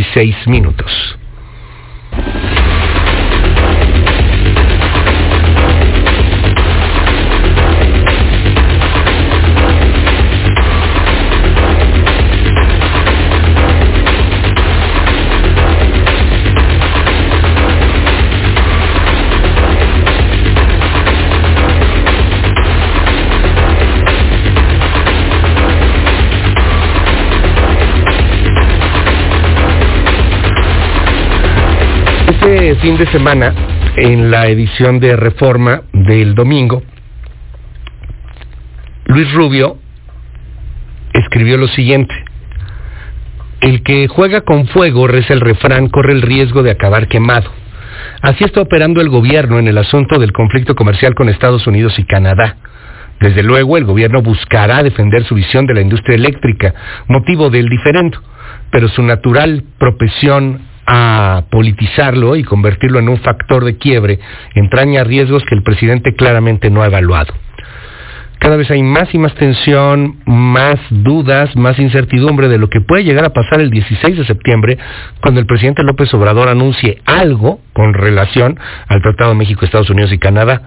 16 minutos. Fin de semana, en la edición de Reforma del domingo, Luis Rubio escribió lo siguiente. El que juega con fuego, reza el refrán, corre el riesgo de acabar quemado. Así está operando el gobierno en el asunto del conflicto comercial con Estados Unidos y Canadá. Desde luego, el gobierno buscará defender su visión de la industria eléctrica, motivo del diferendo, pero su natural propensión a politizarlo y convertirlo en un factor de quiebre entraña riesgos que el presidente claramente no ha evaluado. Cada vez hay más y más tensión, más dudas, más incertidumbre de lo que puede llegar a pasar el 16 de septiembre cuando el presidente López Obrador anuncie algo con relación al Tratado de México, Estados Unidos y Canadá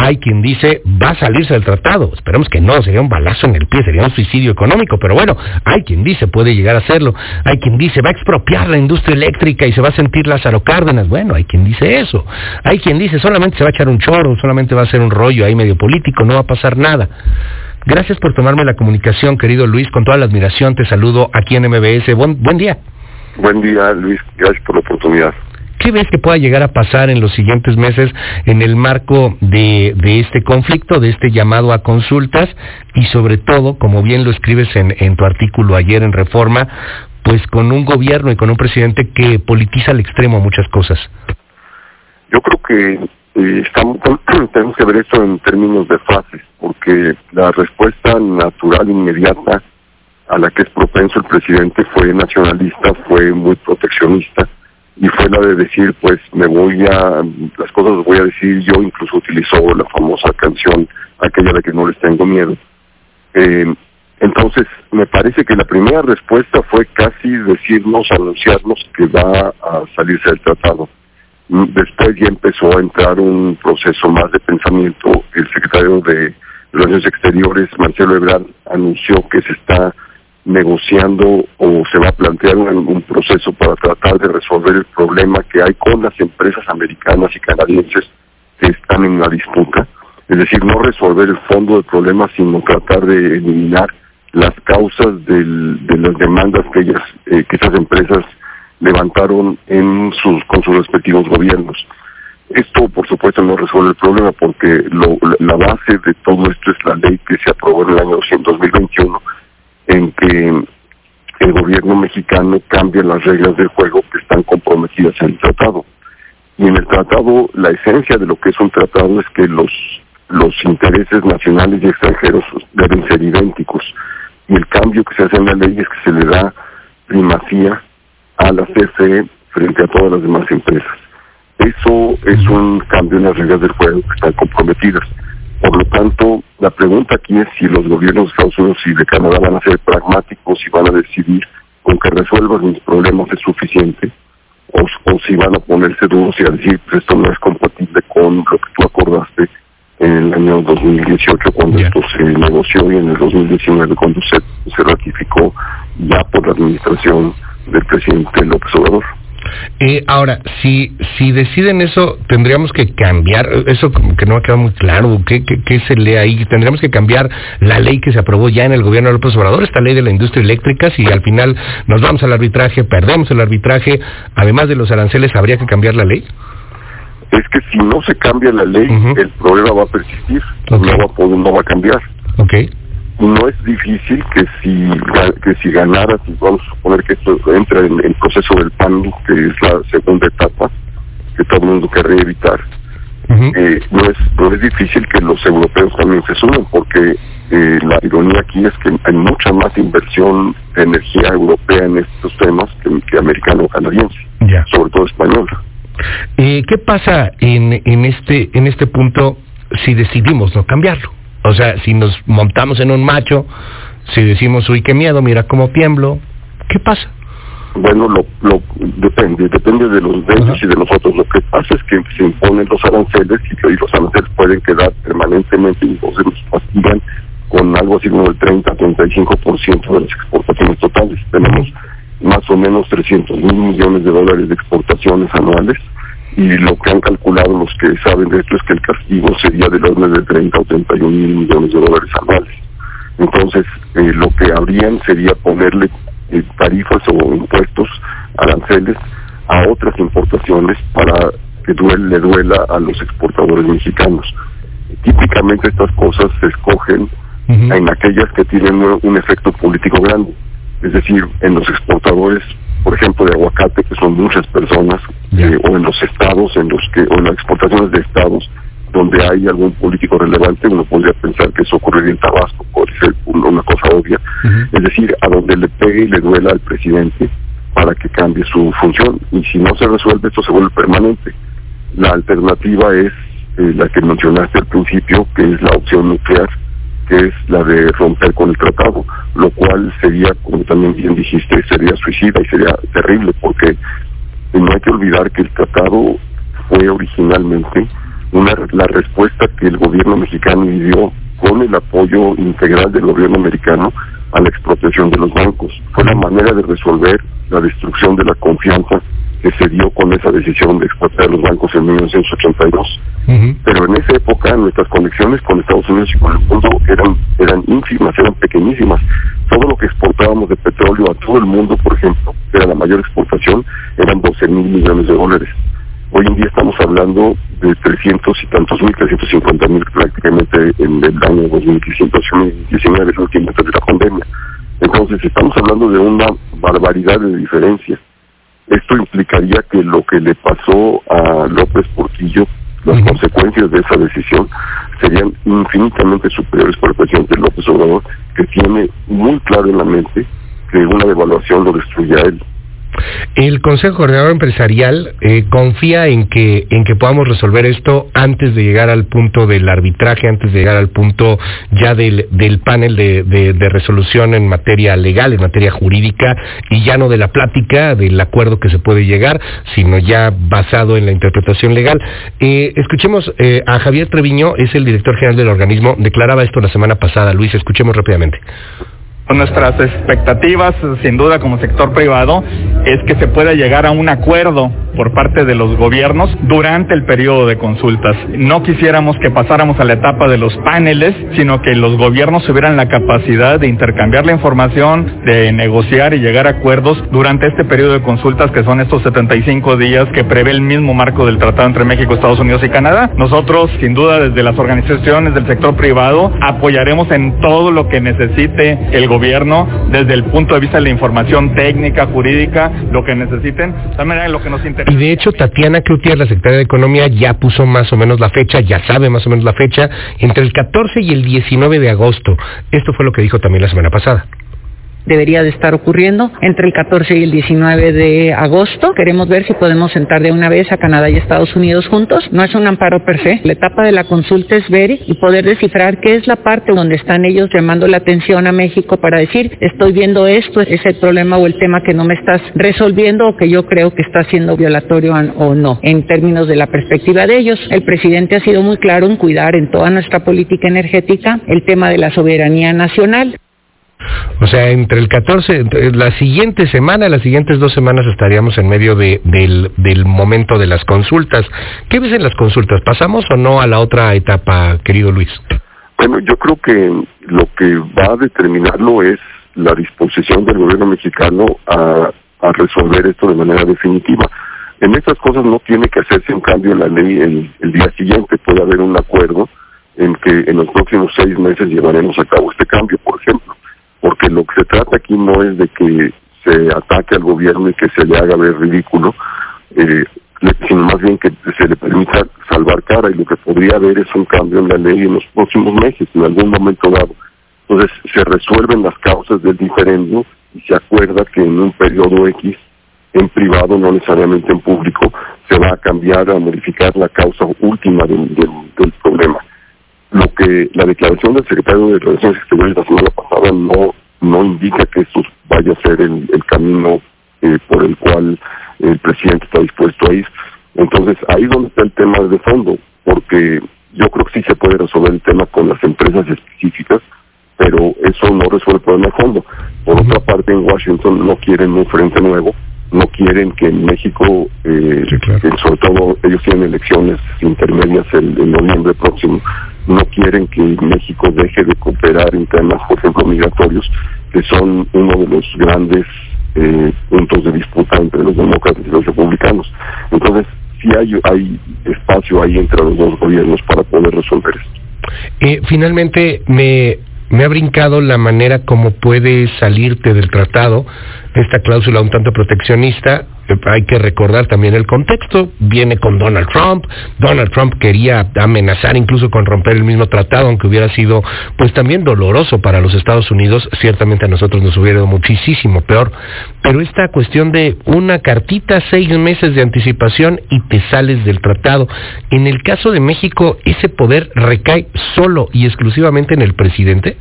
hay quien dice va a salirse del tratado. Esperemos que no, sería un balazo en el pie, sería un suicidio económico, pero bueno, hay quien dice puede llegar a hacerlo. Hay quien dice va a expropiar la industria eléctrica y se va a sentir Lázaro Cárdenas. Bueno, hay quien dice eso. Hay quien dice solamente se va a echar un choro, solamente va a ser un rollo ahí medio político, no va a pasar nada. Gracias por tomarme la comunicación, querido Luis, con toda la admiración te saludo aquí en MBS. Buen, buen día. Buen día, Luis. Gracias por la oportunidad. ¿Qué ves que pueda llegar a pasar en los siguientes meses en el marco de, este conflicto, de este llamado a consultas y sobre todo, como bien lo escribes en, tu artículo ayer en Reforma, pues con un gobierno y con un presidente que politiza al extremo muchas cosas? Yo creo que eh, tenemos que ver esto en términos de fases, porque la respuesta natural inmediata a la que es propenso el presidente fue nacionalista, fue muy proteccionista y fue la de decir pues me voy a las cosas las voy a decir. Yo incluso utilizó la famosa canción aquella de que no les tengo miedo eh, entonces me parece que la primera respuesta fue casi decirnos anunciarnos que va a salirse del tratado. Después ya empezó a entrar un proceso más de pensamiento. El secretario de Relaciones Exteriores Marcelo Ebrard anunció que se está negociando o se va a plantear un, proceso para tratar de resolver el problema que hay con las empresas americanas y canadienses que están en la disputa. Es decir, no resolver el fondo del problema, sino tratar de eliminar las causas de las demandas que ellas, eh, que esas empresas levantaron en sus, con sus respectivos gobiernos. Esto, por supuesto, no resuelve el problema porque la base de todo esto es la ley que se aprobó en el año 2021 en que el gobierno mexicano cambie las reglas del juego que están comprometidas en el tratado. Y en el tratado, la esencia de lo que es un tratado es que los, los intereses nacionales y extranjeros deben ser idénticos. Y el cambio que se hace en la ley es que se le da primacía a la CFE frente a todas las demás empresas. Eso es un cambio en las reglas del juego que están comprometidas. Por lo tanto, la pregunta aquí es si los gobiernos de Estados Unidos y de Canadá van a ser pragmáticos y van a decidir con que resuelvan mis problemas es suficiente, o, si van a ponerse duros y a decir, pues esto no es compatible con lo que tú acordaste en el año 2018 cuando esto se negoció y en el 2019 cuando se, se ratificó ya por la administración del presidente López Obrador. Eh, ahora, si, si deciden eso, tendríamos que cambiar, eso como que no ha quedado muy claro, ¿qué, qué, se lee ahí? Tendríamos que cambiar la ley que se aprobó ya en el gobierno de López Obrador, esta ley de la industria eléctrica, si al final nos vamos al arbitraje, perdemos el arbitraje, además de los aranceles, ¿habría que cambiar la ley? Es que si no se cambia la ley, el problema va a persistir, no, va, no va a cambiar. Okay no es difícil que si que si ganara, si vamos a suponer que esto entra en el proceso del PAN, que es la segunda etapa, que todo el mundo querría evitar, eh, no es no es difícil que los europeos también se sumen, porque eh, la ironía aquí es que hay mucha más inversión de energía europea en estos temas que, que americano o canadiense, sobre todo española. Eh, ¿Qué pasa en, en este en este punto si decidimos no cambiarlo? O sea, si nos montamos en un macho, si decimos, uy, qué miedo, mira cómo tiemblo, ¿qué pasa? Bueno, lo, lo depende, depende de los de y de nosotros. Lo que pasa es que se imponen los aranceles y, los aranceles pueden quedar permanentemente y entonces castigan con algo así como el 30-35% de las exportaciones totales. Tenemos más o menos 300 mil millones de dólares de exportaciones anuales y lo que han calculado los que saben de esto es que el castigo sería del orden de 30 o 31 mil millones de dólares anuales. Entonces, eh, lo que habrían sería ponerle eh, tarifas o impuestos, aranceles a otras importaciones para que le duela a los exportadores mexicanos. Típicamente estas cosas se escogen en aquellas que tienen un efecto político grande, es decir, en los exportadores, por ejemplo, de aguacate, que son muchas personas, eh, o en los estados, en los que, o en las exportaciones de estados, donde hay algún político relevante, uno podría pensar que eso ocurriría en Tabasco, por ser una cosa obvia, es decir, a donde le pegue y le duela al presidente para que cambie su función, y si no se resuelve, esto se vuelve permanente. La alternativa es eh, la que mencionaste al principio, que es la opción nuclear, que es la de romper con el tratado, lo cual sería, como también bien dijiste, sería suicida y sería terrible, porque no hay que olvidar que el tratado fue originalmente una, la respuesta que el gobierno mexicano dio con el apoyo integral del gobierno americano a la expropiación de los bancos. Fue la manera de resolver la destrucción de la confianza que se dio con esa decisión de expropiar los bancos en 1982. Pero en esa época nuestras conexiones con Estados Unidos y con el mundo eran, eran ínfimas, eran pequeñísimas. Las consecuencias de esa decisión serían infinitamente superiores para el presidente López Obrador, que tiene muy claro en la mente que una devaluación lo destruye a él. El Consejo Coordinador Empresarial eh, confía en que en que podamos resolver esto antes de llegar al punto del arbitraje, antes de llegar al punto ya del, del panel de, de, resolución en materia legal, en materia jurídica y ya no de la plática, del acuerdo que se puede llegar, sino ya basado en la interpretación legal. Eh, escuchemos eh, a Javier Treviño, es el director general del organismo, declaraba esto la semana pasada. Luis, escuchemos rápidamente. Nuestras expectativas, sin duda, como sector privado, es que se pueda llegar a un acuerdo por parte de los gobiernos durante el periodo de consultas. No quisiéramos que pasáramos a la etapa de los paneles, sino que los gobiernos tuvieran la capacidad de intercambiar la información, de negociar y llegar a acuerdos durante este periodo de consultas que son estos 75 días que prevé el mismo marco del tratado entre México, Estados Unidos y Canadá. Nosotros, sin duda, desde las organizaciones del sector privado, apoyaremos en todo lo que necesite el gobierno desde el punto de vista de la información técnica, jurídica, lo que necesiten, también lo que nos interesa. Y de hecho, Tatiana Cloutier, la secretaria de Economía, ya puso más o menos la fecha, ya sabe más o menos la fecha, entre el 14 y el 19 de agosto. Esto fue lo que dijo también la semana pasada debería de estar ocurriendo entre el 14 y el 19 de agosto. Queremos ver si podemos sentar de una vez a Canadá y Estados Unidos juntos. No es un amparo per se. La etapa de la consulta es ver y poder descifrar qué es la parte donde están ellos llamando la atención a México para decir, estoy viendo esto, es el problema o el tema que no me estás resolviendo o que yo creo que está siendo violatorio o no, en términos de la perspectiva de ellos. El presidente ha sido muy claro en cuidar en toda nuestra política energética el tema de la soberanía nacional. O sea, entre el 14, la siguiente semana, las siguientes dos semanas estaríamos en medio de, del, momento de las consultas. ¿Qué ves en las consultas? ¿Pasamos o no a la otra etapa, querido Luis? Bueno, yo creo que lo que va a determinarlo es la disposición del gobierno mexicano a, resolver esto de manera definitiva. En estas cosas no tiene que hacerse un cambio en la ley el día siguiente, puede haber un acuerdo en que en los próximos seis meses llevaremos a cabo este cambio, por ejemplo porque lo que se trata aquí no es de que se ataque al gobierno y que se le haga ver ridículo, eh, sino más bien que se le permita salvar cara y lo que podría haber es un cambio en la ley en los próximos meses, en algún momento dado. Entonces se resuelven las causas del diferendo y se acuerda que en un periodo X, en privado, no necesariamente en público, se va a cambiar, a modificar la causa última del, del problema lo que la declaración del secretario de Relaciones Exteriores la semana pasada no no indica que esto vaya a ser el, camino eh, por el cual el presidente está dispuesto a ir. Entonces, ahí es donde está el tema de fondo, porque yo creo que sí se puede resolver el tema con las empresas específicas, pero eso no resuelve el problema de fondo. Por otra parte, en Washington no quieren un frente nuevo, no quieren que en México, eh, sobre todo ellos tienen elecciones intermedias el, en noviembre próximo, no quieren que México deje de cooperar en temas, por ejemplo, migratorios, que son uno de los grandes eh, puntos de disputa entre los demócratas y los republicanos. Entonces, sí hay, espacio ahí entre los dos gobiernos para poder resolver esto. Eh, finalmente, me, me ha brincado la manera como puede salirte del tratado esta cláusula un tanto proteccionista. Hay que recordar también el contexto. Viene con Donald Trump. Donald Trump quería amenazar incluso con romper el mismo tratado, aunque hubiera sido pues también doloroso para los Estados Unidos. Ciertamente a nosotros nos hubiera ido muchísimo peor. Pero esta cuestión de una cartita, seis meses de anticipación y te sales del tratado. En el caso de México, ¿ese poder recae solo y exclusivamente en el presidente?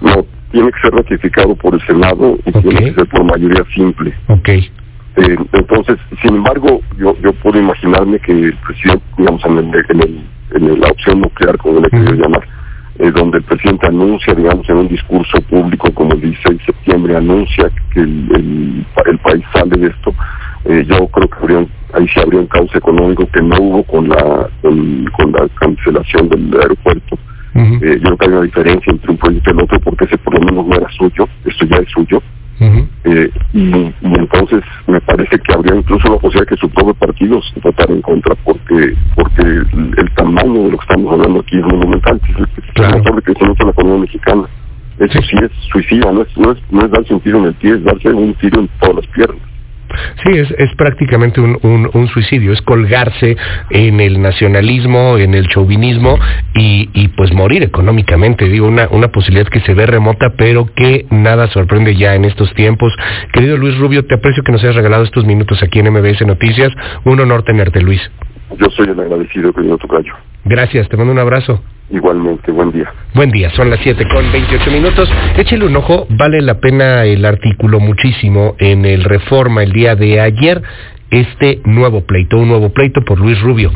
No, tiene que ser ratificado por el Senado y tiene que ser por mayoría simple. Okay. Eh, entonces, sin embargo, yo yo puedo imaginarme que el presidente, digamos, en, el, en, la opción nuclear, como le quiero llamar, eh, donde el presidente anuncia, digamos, en un discurso público como el 16 de septiembre, anuncia que el, el, país sale de esto, eh, yo creo que habría ahí sí habría un caos económico que no hubo con la con, con la cancelación del aeropuerto. Eh, yo creo que hay una diferencia entre un proyecto y el otro porque ese por lo menos no era suyo, esto ya es suyo. Eh, y, entonces me parece que habría incluso la posibilidad que su propio partido se votara en contra porque porque el, tamaño de lo que estamos hablando aquí es monumental, es el, claro. motor de crecimiento de la economía mexicana. Eso sí. es suicida, no es, no, es, no es darse un tiro en el pie, es darse un tiro en todas las piernas. Sí, es, es prácticamente un, un, suicidio, es colgarse en el nacionalismo, en el chauvinismo y, y pues morir económicamente. Digo, una, una posibilidad que se ve remota, pero que nada sorprende ya en estos tiempos. Querido Luis Rubio, te aprecio que nos hayas regalado estos minutos aquí en MBS Noticias. Un honor tenerte, Luis. Yo soy el agradecido, querido Tocayo. Gracias, te mando un abrazo. Igualmente, buen día. Buen día, son las 7 con 28 minutos. Échele un ojo, vale la pena el artículo muchísimo en el Reforma el día de ayer. Este nuevo pleito, un nuevo pleito por Luis Rubio.